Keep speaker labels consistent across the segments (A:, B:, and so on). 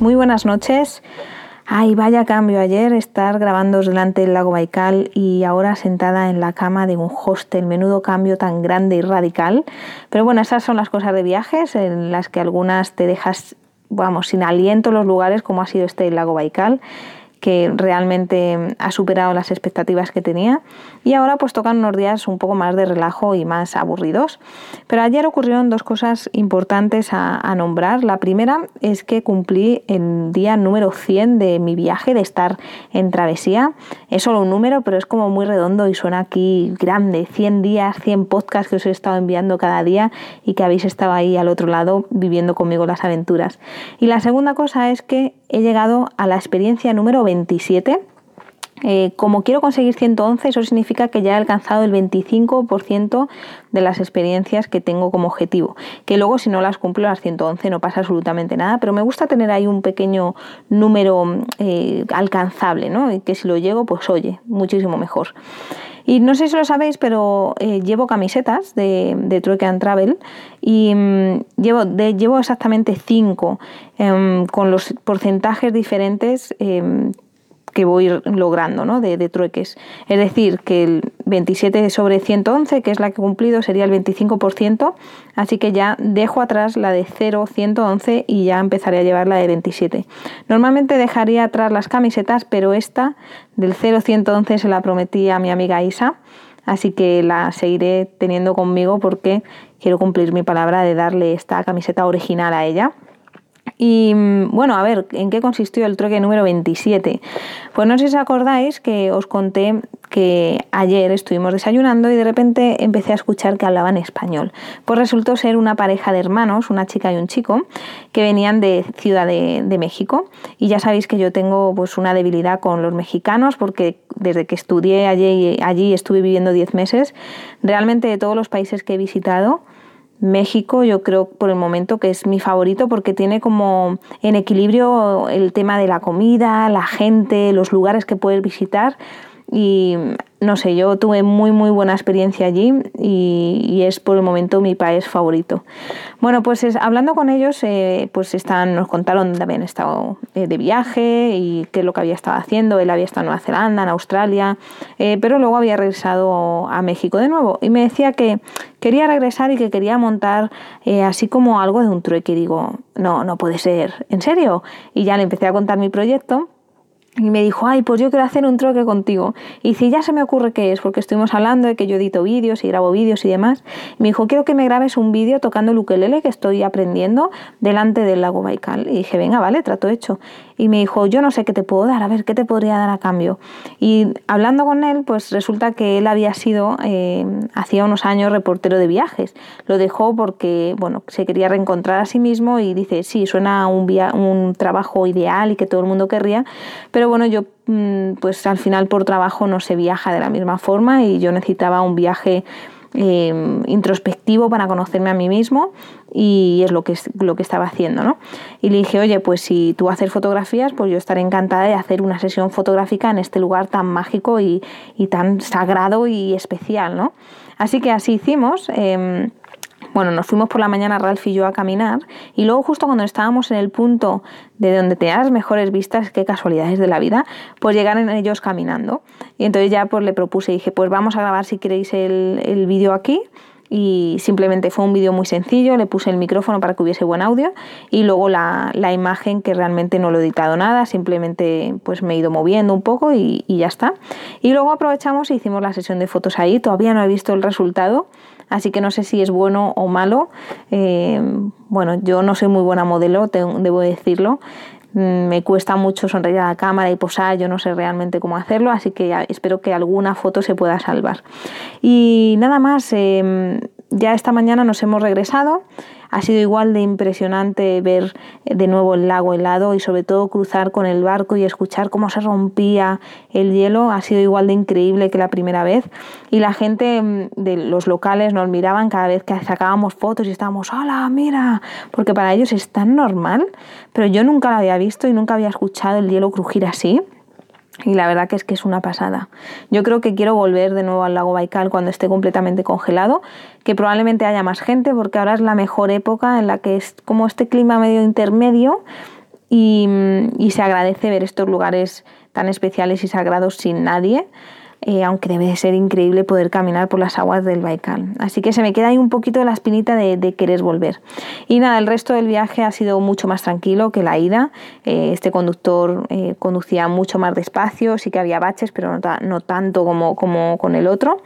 A: Muy buenas noches. Ay, vaya cambio ayer estar grabando delante del lago Baikal y ahora sentada en la cama de un hostel. Menudo cambio tan grande y radical. Pero bueno, esas son las cosas de viajes en las que algunas te dejas, vamos, sin aliento los lugares como ha sido este lago Baikal que realmente ha superado las expectativas que tenía y ahora pues tocan unos días un poco más de relajo y más aburridos. Pero ayer ocurrieron dos cosas importantes a, nombrar. La primera es que cumplí el día número 100 de mi viaje, de estar en travesía. Es solo un número, pero es como muy redondo y suena aquí grande. 100 días, 100 podcasts que os he estado enviando cada día y que habéis estado ahí al otro lado viviendo conmigo las aventuras. Y la segunda cosa es que he llegado a la experiencia número 27. Eh, como quiero conseguir 111, eso significa que ya he alcanzado el 25% de las experiencias que tengo como objetivo. Que luego, si no las cumplo, las 111 no pasa absolutamente nada, pero me gusta tener ahí un pequeño número eh, alcanzable, ¿no? Y que si lo llego, pues oye, muchísimo mejor. Y no sé si lo sabéis, pero eh, llevo camisetas de, de Trueque Travel y mm, llevo, llevo exactamente cinco em, con los porcentajes diferentes em, que voy logrando ¿no? de, trueques. Es decir, que el 27 sobre 111, que es la que he cumplido, sería el 25%, así que ya dejo atrás la de 0, 111 y ya empezaré a llevar la de 27. Normalmente dejaría atrás las camisetas, pero esta del 0, 111 se la prometí a mi amiga Isa, así que la seguiré teniendo conmigo porque quiero cumplir mi palabra de darle esta camiseta original a ella. Y mm, bueno, a ver, ¿en qué consistió el trueque número 27? Pues no sé si os acordáis que os conté que ayer estuvimos desayunando y de repente empecé a escuchar que hablaban español. Pues resultó ser una pareja de hermanos, una chica y un chico, que venían de Ciudad de, México. Y ya sabéis que yo tengo pues una debilidad con los mexicanos porque desde que estudié allí, allí estuve viviendo 10 meses, realmente de todos los países que he visitado, México yo creo por el momento que es mi favorito porque tiene como en equilibrio el tema de la comida, la gente, los lugares que puedes visitar y no sé, yo tuve muy muy buena experiencia allí y, es por el momento mi país favorito. Bueno, pues hablando con ellos, eh, pues están, nos contaron dónde habían estado eh, de viaje y qué es lo que había estado haciendo. Él había estado en Nueva Zelanda, en Australia, eh, pero luego había regresado a México de nuevo y me decía que quería regresar y que quería montar así como algo de un trueque. Y digo, no, no puede ser, ¿en serio? Y ya le empecé a contar mi proyecto y me dijo, ay, pues yo quiero hacer un troque contigo. Y si ya se me ocurre qué es, porque estuvimos hablando de que yo edito vídeos y grabo vídeos y demás. me dijo, quiero que me grabes un vídeo tocando el ukelele que estoy aprendiendo delante del lago Baikal. Y dije, venga, vale, trato hecho y me dijo, yo no sé qué te puedo dar, a ver, ¿qué te podría dar a cambio? Y hablando con él, pues resulta que él había sido, eh, hacía unos años, reportero de viajes. Lo dejó porque, bueno, se quería reencontrar a sí mismo y dice, sí, suena un, un trabajo ideal y que todo el mundo querría, pero bueno, yo mm, pues al final por trabajo no se viaja de la misma forma y yo necesitaba un viaje Em, introspectivo para conocerme a mí mismo y es lo que, lo que estaba haciendo, ¿no? Y le dije, oye, pues si tú haces fotografías, pues yo estaré encantada de hacer una sesión fotográfica en este lugar tan mágico y, y tan sagrado y especial, ¿no? Así que así hicimos. Em, bueno, nos fuimos por la mañana Ralph y yo a caminar y luego justo cuando estábamos en el punto de donde tenías las mejores vistas, qué casualidades de la vida, pues llegaron ellos caminando. Y entonces ya pues le propuse, dije, pues vamos a grabar si queréis el, el vídeo aquí y simplemente fue un vídeo muy sencillo, le puse el micrófono para que hubiese buen audio y luego la, la, imagen que realmente no lo he editado nada, simplemente pues me he ido moviendo un poco y, y ya está. Y luego aprovechamos e hicimos la sesión de fotos ahí, todavía no he visto el resultado, así que no sé si es bueno o malo. Eh, bueno, yo no soy muy buena modelo, debo decirlo. Mm, me cuesta mucho sonreír a la cámara y posar, yo no sé realmente cómo hacerlo, así que espero que alguna foto se pueda salvar. Y nada más, em, ya esta mañana nos hemos regresado. Ha sido igual de impresionante ver de nuevo el lago helado y sobre todo cruzar con el barco y escuchar cómo se rompía el hielo. Ha sido igual de increíble que la primera vez. Y la gente mm, de los locales nos miraban cada vez que sacábamos fotos y estábamos, hola, mira, porque para ellos es tan normal. Pero yo nunca lo había visto y nunca había escuchado el hielo crujir así. Y la verdad que es que es una pasada. Yo creo que quiero volver de nuevo al lago Baikal cuando esté completamente congelado, que probablemente haya más gente porque ahora es la mejor época en la que es como este clima medio intermedio y, y se agradece ver estos lugares tan especiales y sagrados sin nadie. Eh, aunque debe de ser increíble poder caminar por las aguas del Baikal. Así que se me queda ahí un poquito la espinita de, querer volver. Y nada, el resto del viaje ha sido mucho más tranquilo que la ida. Eh, este conductor eh, conducía mucho más despacio, sí que había baches, pero no, tanto como, como con el otro.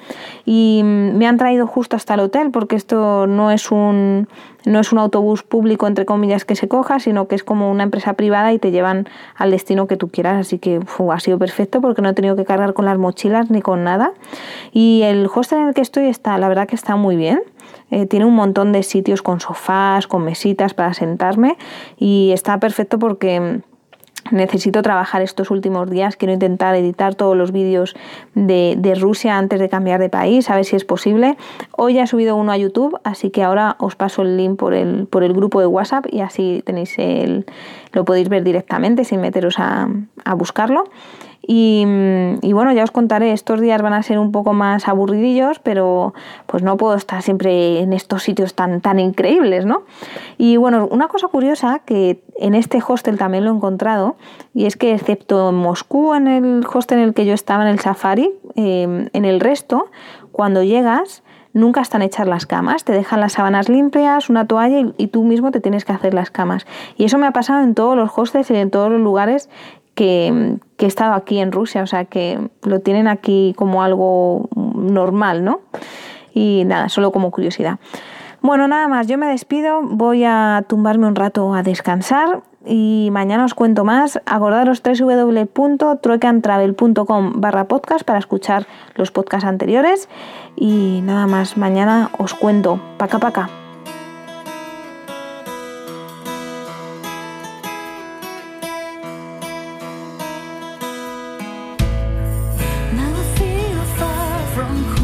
A: Y mm, me han traído justo hasta el hotel porque esto no es un no es un autobús público, entre comillas, que se coja, sino que es como una empresa privada y te llevan al destino que tú quieras. Así que ha sido perfecto porque no he tenido que cargar con las mochilas ni con nada. Y el hostel en el que estoy está, la verdad que está muy bien. Eh, tiene un montón de sitios con sofás, con mesitas para sentarme y está perfecto porque necesito trabajar estos últimos días, quiero intentar editar todos los vídeos de, de, Rusia antes de cambiar de país, a ver si es posible. Hoy ya he subido uno a YouTube, así que ahora os paso el link por el, por el grupo de WhatsApp y así tenéis el, lo podéis ver directamente sin meteros a, a buscarlo. Y, bueno, ya os contaré, estos días van a ser un poco más aburridillos, pero pues no puedo estar siempre en estos sitios tan, tan increíbles, ¿no? Y bueno, una cosa curiosa que en este hostel también lo he encontrado, y es que excepto en Moscú, en el hostel en el que yo estaba en el safari, em, en el resto, cuando llegas, nunca están hechas las camas, te dejan las sábanas limpias, una toalla y, y, tú mismo te tienes que hacer las camas. Y eso me ha pasado en todos los hostels y en todos los lugares que, he estado aquí en Rusia, o sea que lo tienen aquí como algo normal, ¿no? Y nada, solo como curiosidad. Bueno, nada más, yo me despido, voy a tumbarme un rato a descansar y mañana os cuento más. Acordaros www.truecantravel.com barra podcast para escuchar los podcasts anteriores y nada más, mañana os cuento. Paca, paca. Now I feel far from home.